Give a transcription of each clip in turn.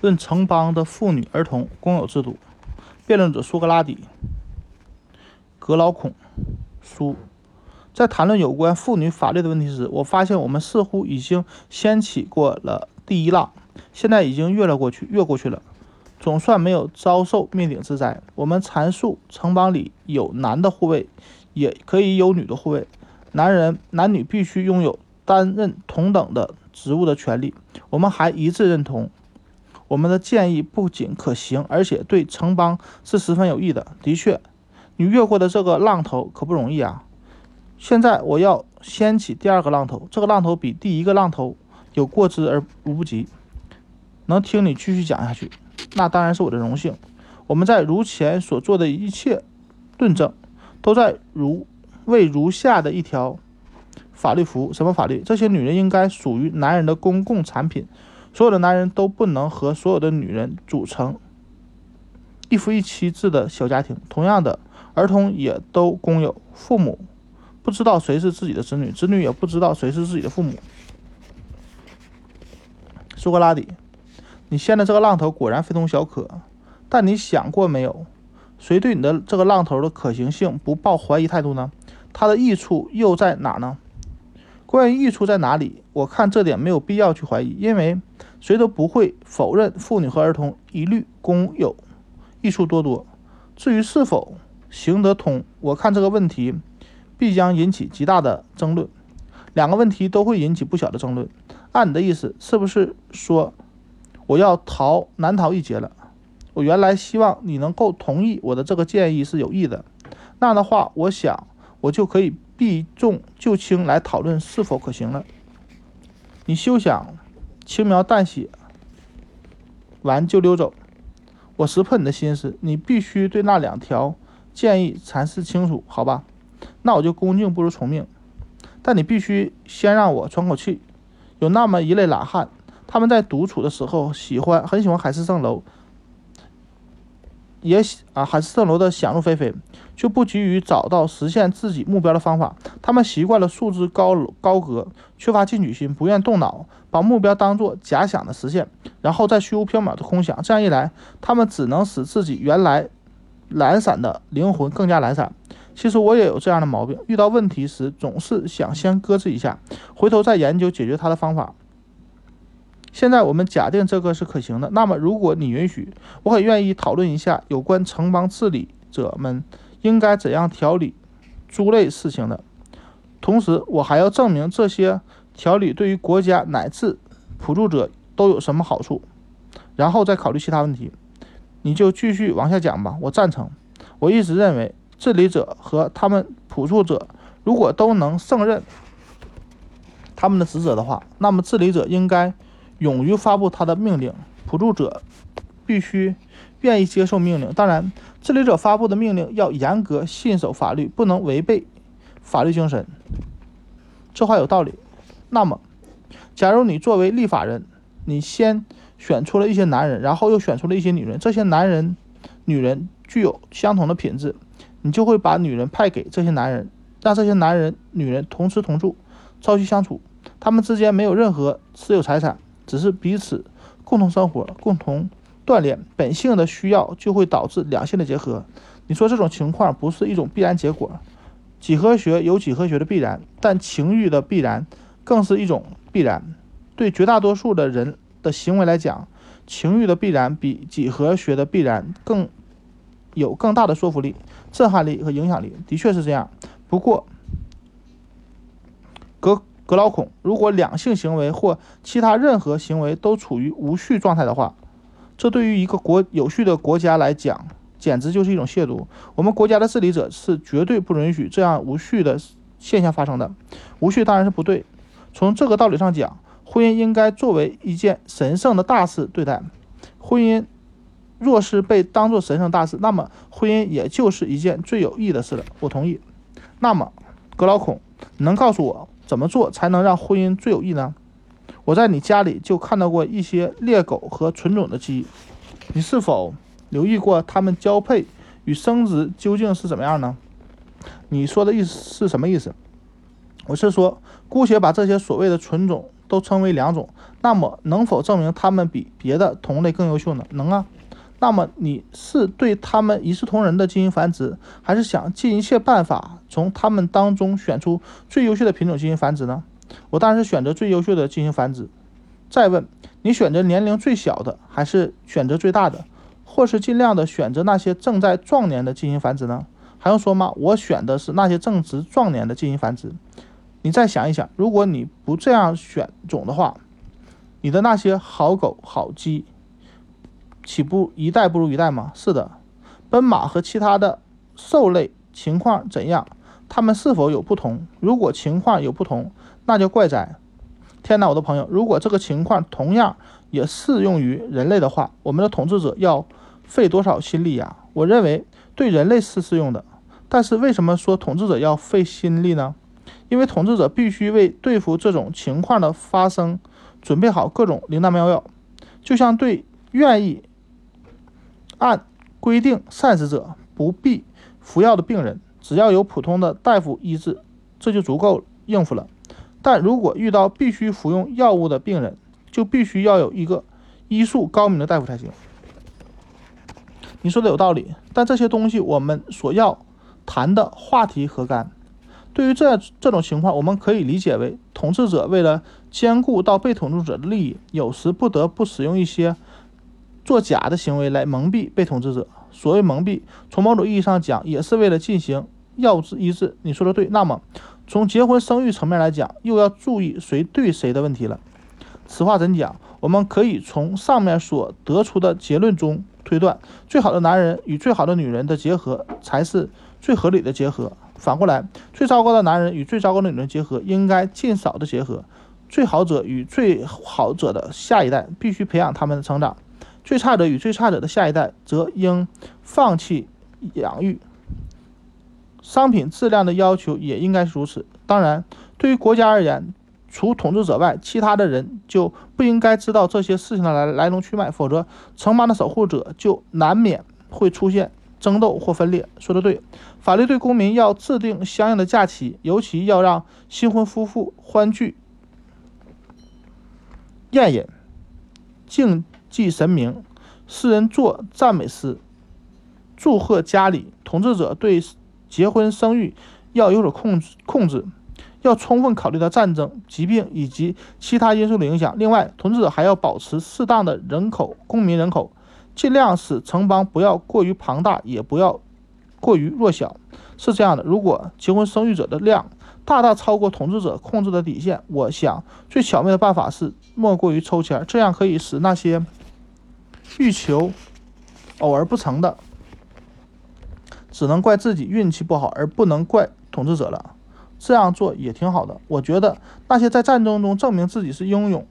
论城邦的妇女儿童公有制度。辩论者苏格拉底、格劳孔书。在谈论有关妇女法律的问题时，我发现我们似乎已经掀起过了第一浪，现在已经越了过去，越过去了，总算没有遭受灭顶之灾。我们阐述城邦里有男的护卫，也可以有女的护卫，男人男女必须拥有担任同等的。职务的权利，我们还一致认同。我们的建议不仅可行，而且对城邦是十分有益的。的确，你越过的这个浪头可不容易啊！现在我要掀起第二个浪头，这个浪头比第一个浪头有过之而无不及。能听你继续讲下去，那当然是我的荣幸。我们在如前所做的一切论证，都在如为如下的一条。法律服务什么法律？这些女人应该属于男人的公共产品，所有的男人都不能和所有的女人组成一夫一妻制的小家庭。同样的，儿童也都公有，父母不知道谁是自己的子女，子女也不知道谁是自己的父母。苏格拉底，你掀的这个浪头果然非同小可，但你想过没有，谁对你的这个浪头的可行性不抱怀疑态度呢？它的益处又在哪呢？关于益处在哪里，我看这点没有必要去怀疑，因为谁都不会否认妇女和儿童一律公有，益处多多。至于是否行得通，我看这个问题必将引起极大的争论。两个问题都会引起不小的争论。按你的意思，是不是说我要逃难逃一劫了？我原来希望你能够同意我的这个建议是有益的，那样的话，我想我就可以。避重就轻来讨论是否可行了。你休想轻描淡写完就溜走。我识破你的心思，你必须对那两条建议阐释清楚，好吧？那我就恭敬不如从命。但你必须先让我喘口气。有那么一类懒汉，他们在独处的时候喜欢很喜欢海市蜃楼。也啊，海市蜃楼的想入非非，就不急于找到实现自己目标的方法。他们习惯了束之高高阁，缺乏进取心，不愿动脑，把目标当作假想的实现，然后再虚无缥缈的空想。这样一来，他们只能使自己原来懒散的灵魂更加懒散。其实我也有这样的毛病，遇到问题时总是想先搁置一下，回头再研究解决它的方法。现在我们假定这个是可行的，那么如果你允许，我很愿意讨论一下有关城邦治理者们应该怎样调理诸类事情的。同时，我还要证明这些调理对于国家乃至辅助者都有什么好处，然后再考虑其他问题。你就继续往下讲吧。我赞成。我一直认为，治理者和他们辅助者如果都能胜任他们的职责的话，那么治理者应该。勇于发布他的命令，辅助者必须愿意接受命令。当然，治理者发布的命令要严格信守法律，不能违背法律精神。这话有道理。那么，假如你作为立法人，你先选出了一些男人，然后又选出了一些女人，这些男人、女人具有相同的品质，你就会把女人派给这些男人，让这些男人、女人同吃同住，朝夕相处，他们之间没有任何私有财产。只是彼此共同生活、共同锻炼，本性的需要就会导致两性的结合。你说这种情况不是一种必然结果？几何学有几何学的必然，但情欲的必然更是一种必然。对绝大多数的人的行为来讲，情欲的必然比几何学的必然更有更大的说服力、震撼力和影响力。的确是这样。不过，格。格劳孔，如果两性行为或其他任何行为都处于无序状态的话，这对于一个国有序的国家来讲，简直就是一种亵渎。我们国家的治理者是绝对不允许这样无序的现象发生的。无序当然是不对。从这个道理上讲，婚姻应该作为一件神圣的大事对待。婚姻若是被当作神圣大事，那么婚姻也就是一件最有益的事了。我同意。那么，格劳孔，能告诉我？怎么做才能让婚姻最有益呢？我在你家里就看到过一些猎狗和纯种的鸡，你是否留意过它们交配与生殖究竟是怎么样呢？你说的意思是什么意思？我是说，姑且把这些所谓的纯种都称为两种，那么能否证明它们比别的同类更优秀呢？能啊。那么你是对他们一视同仁的进行繁殖，还是想尽一切办法从他们当中选出最优秀的品种进行繁殖呢？我当然是选择最优秀的进行繁殖。再问，你选择年龄最小的，还是选择最大的，或是尽量的选择那些正在壮年的进行繁殖呢？还用说吗？我选的是那些正值壮年的进行繁殖。你再想一想，如果你不这样选种的话，你的那些好狗好鸡。岂不一代不如一代吗？是的，奔马和其他的兽类情况怎样？它们是否有不同？如果情况有不同，那就怪哉！天哪，我的朋友，如果这个情况同样也适用于人类的话，我们的统治者要费多少心力呀？我认为对人类是适用的，但是为什么说统治者要费心力呢？因为统治者必须为对付这种情况的发生准备好各种灵丹妙药，就像对愿意。按规定，善食者不必服药的病人，只要有普通的大夫医治，这就足够应付了。但如果遇到必须服用药物的病人，就必须要有一个医术高明的大夫才行。你说的有道理，但这些东西我们所要谈的话题何干？对于这这种情况，我们可以理解为统治者为了兼顾到被统治者的利益，有时不得不使用一些。做假的行为来蒙蔽被统治者。所谓蒙蔽，从某种意义上讲，也是为了进行药治医治。你说的对。那么，从结婚生育层面来讲，又要注意谁对谁的问题了。此话怎讲？我们可以从上面所得出的结论中推断：最好的男人与最好的女人的结合才是最合理的结合。反过来，最糟糕的男人与最糟糕的女人结合，应该尽少的结合。最好者与最好者的下一代，必须培养他们的成长。最差者与最差者的下一代则应放弃养育。商品质量的要求也应该是如此。当然，对于国家而言，除统治者外，其他的人就不应该知道这些事情的来来龙去脉，否则城邦的守护者就难免会出现争斗或分裂。说的对，法律对公民要制定相应的假期，尤其要让新婚夫妇欢聚宴饮，敬。祭神明，诗人作赞美诗，祝贺家里。统治者对结婚生育要有所控制，控制要充分考虑到战争、疾病以及其他因素的影响。另外，统治者还要保持适当的人口，公民人口，尽量使城邦不要过于庞大，也不要过于弱小。是这样的，如果结婚生育者的量大大超过统治者控制的底线，我想最巧妙的办法是莫过于抽签，这样可以使那些。欲求偶而不成的，只能怪自己运气不好，而不能怪统治者了。这样做也挺好的。我觉得那些在战争中证明自己是英勇、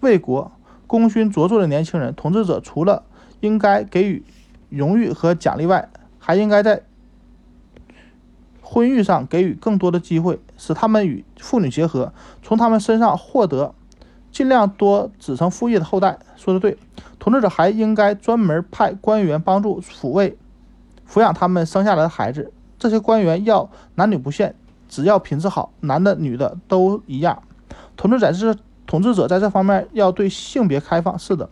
为国功勋卓著的年轻人，统治者除了应该给予荣誉和奖励外，还应该在婚育上给予更多的机会，使他们与妇女结合，从他们身上获得尽量多子承父业的后代。说的对。统治者还应该专门派官员帮助抚慰、抚养他们生下来的孩子。这些官员要男女不限，只要品质好，男的女的都一样。统治者是统治者在这方面要对性别开放。是的，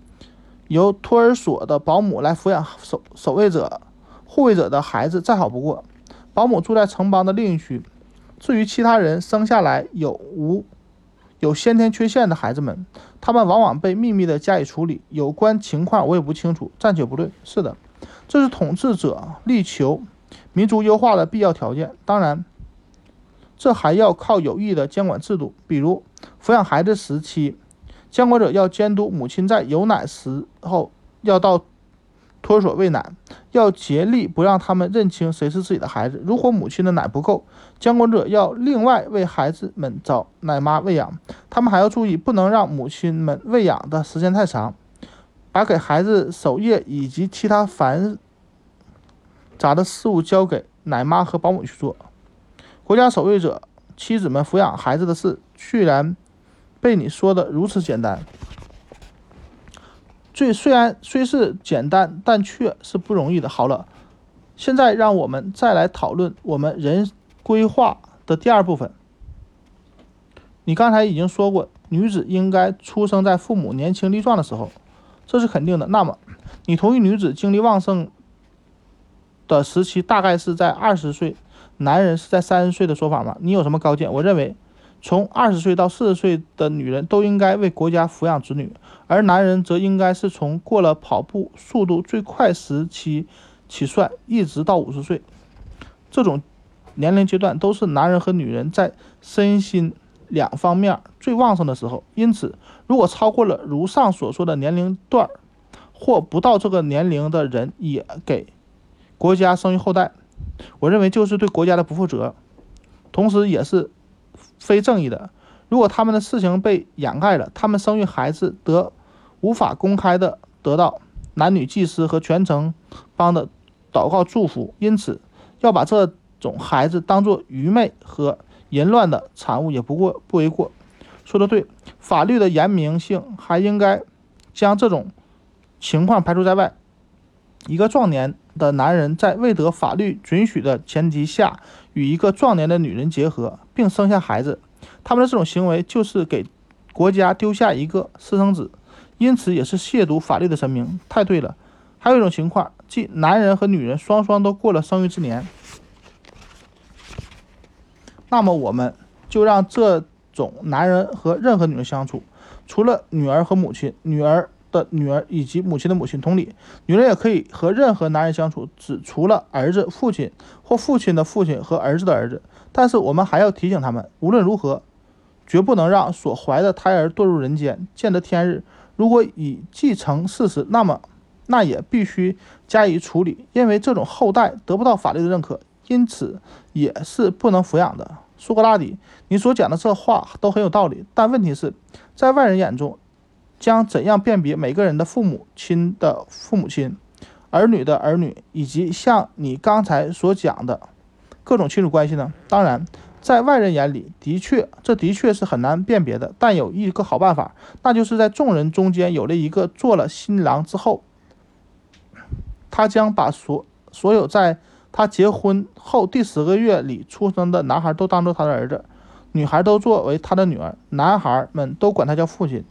由托儿所的保姆来抚养守守卫者、护卫者的孩子再好不过。保姆住在城邦的另一区。至于其他人生下来有无？有先天缺陷的孩子们，他们往往被秘密的加以处理。有关情况我也不清楚，暂且不论。是的，这是统治者力求民族优化的必要条件。当然，这还要靠有益的监管制度，比如抚养孩子时期，监管者要监督母亲在有奶时候要到。托儿所喂奶，要竭力不让他们认清谁是自己的孩子。如果母亲的奶不够，监管者要另外为孩子们找奶妈喂养。他们还要注意，不能让母亲们喂养的时间太长，把给孩子守夜以及其他繁杂的事物交给奶妈和保姆去做。国家守卫者妻子们抚养孩子的事，居然被你说的如此简单。最虽然虽是简单，但却是不容易的。好了，现在让我们再来讨论我们人规划的第二部分。你刚才已经说过，女子应该出生在父母年轻力壮的时候，这是肯定的。那么，你同意女子精力旺盛的时期大概是在二十岁，男人是在三十岁的说法吗？你有什么高见？我认为，从二十岁到四十岁的女人都应该为国家抚养子女，而男人则应该是从过了跑步速度最快时期起算，一直到五十岁。这种年龄阶段都是男人和女人在身心。两方面最旺盛的时候，因此，如果超过了如上所说的年龄段儿，或不到这个年龄的人也给国家生育后代，我认为就是对国家的不负责，同时也是非正义的。如果他们的事情被掩盖了，他们生育孩子得无法公开的得到男女祭司和全城帮的祷告祝福，因此要把这种孩子当作愚昧和。淫乱的产物也不过不为过，说的对。法律的严明性还应该将这种情况排除在外。一个壮年的男人在未得法律准许的前提下与一个壮年的女人结合，并生下孩子，他们的这种行为就是给国家丢下一个私生子，因此也是亵渎法律的神明。太对了。还有一种情况，即男人和女人双双都过了生育之年。那么我们就让这种男人和任何女人相处，除了女儿和母亲，女儿的女儿以及母亲的母亲。同理，女人也可以和任何男人相处，只除了儿子、父亲或父亲的父亲和儿子的儿子。但是我们还要提醒他们，无论如何，绝不能让所怀的胎儿堕入人间，见得天日。如果已继承事实，那么那也必须加以处理，因为这种后代得不到法律的认可。因此也是不能抚养的。苏格拉底，你所讲的这话都很有道理，但问题是，在外人眼中，将怎样辨别每个人的父母亲的父母亲、儿女的儿女，以及像你刚才所讲的各种亲属关系呢？当然，在外人眼里，的确，这的确是很难辨别的。但有一个好办法，那就是在众人中间有了一个做了新郎之后，他将把所所有在。他结婚后第十个月里出生的男孩都当做他的儿子，女孩都作为他的女儿，男孩们都管他叫父亲。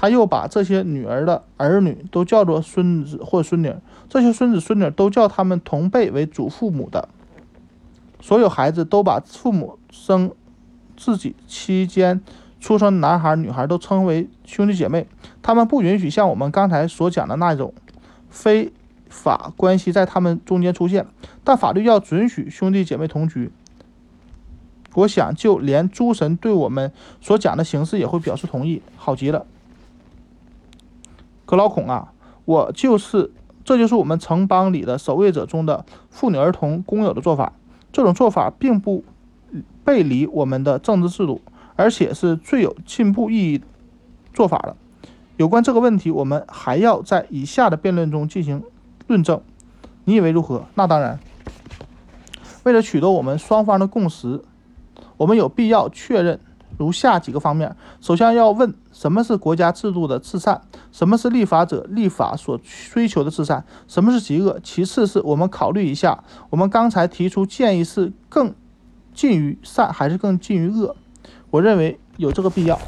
他又把这些女儿的儿女都叫做孙子或孙女，这些孙子孙女都叫他们同辈为祖父母的。所有孩子都把父母生自己期间出生男孩女孩都称为兄弟姐妹。他们不允许像我们刚才所讲的那种非。法关系在他们中间出现，但法律要准许兄弟姐妹同居。我想，就连诸神对我们所讲的形式也会表示同意。好极了，格老孔啊，我就是，这就是我们城邦里的守卫者中的妇女儿童公有的做法。这种做法并不背离我们的政治制度，而且是最有进步意义做法的。有关这个问题，我们还要在以下的辩论中进行。论证，你以为如何？那当然。为了取得我们双方的共识，我们有必要确认如下几个方面：首先要问什么是国家制度的至善，什么是立法者立法所追求的至善，什么是极恶；其次是我们考虑一下，我们刚才提出建议是更近于善还是更近于恶？我认为有这个必要。